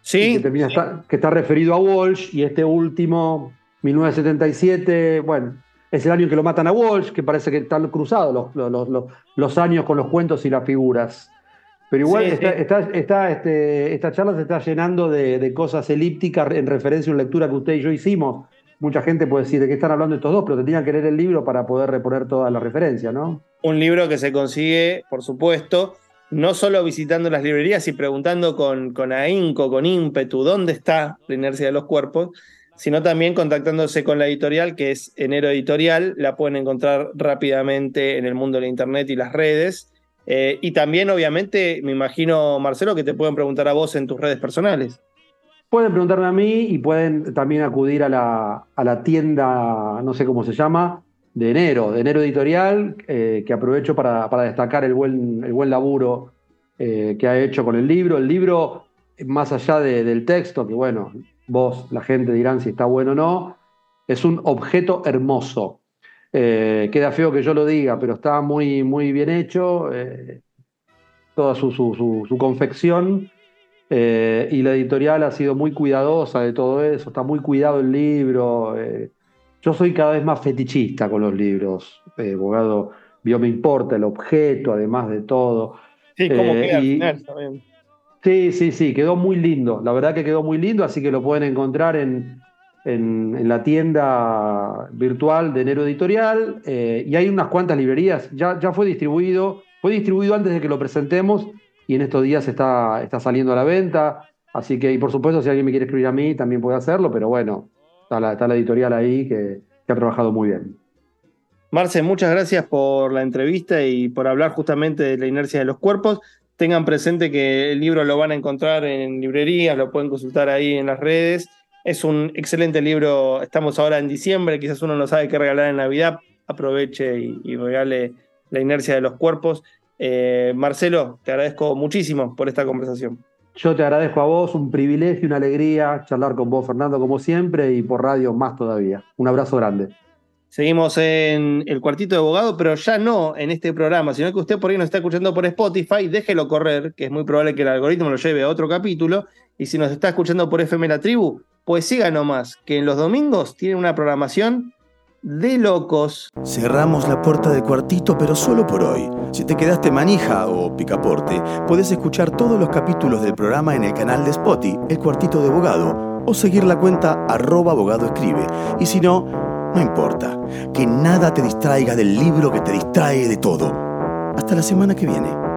Sí. Que, que, está, referido a Walsh, y este último, 1977, bueno, es el año en que lo matan a Walsh, que parece que están cruzados los, los, los, los años con los cuentos y las figuras. Pero igual está, este, esta charla se está llenando de, cosas elípticas en referencia a una lectura que usted y yo hicimos. Mucha gente puede decir de qué están hablando estos dos, pero tenían que leer el libro para poder reponer toda la referencia, ¿no? Un libro que se consigue, por supuesto, no solo visitando las librerías y preguntando con, con ahínco, con ímpetu, dónde está la inercia de los cuerpos, sino también contactándose con la editorial, que es Enero Editorial. La pueden encontrar rápidamente en el mundo de Internet y las redes. Eh, y también, obviamente, me imagino, Marcelo, que te pueden preguntar a vos en tus redes personales. Pueden preguntarme a mí y pueden también acudir a la, tienda, no sé cómo se llama, de enero, de enero editorial, eh, que aprovecho para, destacar el buen, el buen laburo eh, que ha hecho con el libro. El libro, más allá del texto, que bueno, vos, la gente dirán si está bueno o no, es un objeto hermoso. Eh, queda feo que yo lo diga, pero está muy, muy bien hecho, toda su, confección. Eh, y la editorial ha sido muy cuidadosa de todo eso, está muy cuidado el libro. yo soy cada vez más fetichista con los libros, abogado. Vio, me importa el objeto, además de todo. Sí, cómo queda Sí, sí, sí, quedó muy lindo. La verdad que quedó muy lindo, así que lo pueden encontrar en, en, la tienda virtual de Enero Editorial eh, y hay unas cuantas librerías. Ya, ya fue distribuido, fue distribuido antes de que lo presentemos y en estos días está, está saliendo a la venta. Así que, y por supuesto, si alguien me quiere escribir a mí, también puede hacerlo, pero bueno, está la, la editorial ahí que, que ha trabajado muy bien. Marce, muchas gracias por la entrevista y por hablar justamente de la inercia de los cuerpos. Tengan presente que el libro lo van a encontrar en librerías, lo pueden consultar ahí en las redes es un excelente libro. Estamos ahora en diciembre, quizás uno no sabe qué regalar en Navidad. Aproveche y, regale La inercia de los cuerpos. Eh, Marcelo, te agradezco muchísimo por esta conversación. Yo te agradezco a vos, un privilegio, una alegría charlar con vos, Fernando, como siempre, y por radio más todavía. Un abrazo grande. Seguimos en el cuartito de abogado, pero ya no en este programa, sino que usted por ahí nos está escuchando por Spotify, déjelo correr, que es muy probable que el algoritmo lo lleve a otro capítulo. Y si nos está escuchando por FM La Tribu, pues siga nomás, que en los domingos tiene una programación de locos. Cerramos la puerta de cuartito, pero solo por hoy. Si te quedaste manija o picaporte, puedes escuchar todos los capítulos del programa en el canal de Spotify, El Cuartito de Abogado, o seguir la cuenta arroba. Y si no, no importa, que nada te distraiga del libro que te distrae de todo. Hasta la semana que viene.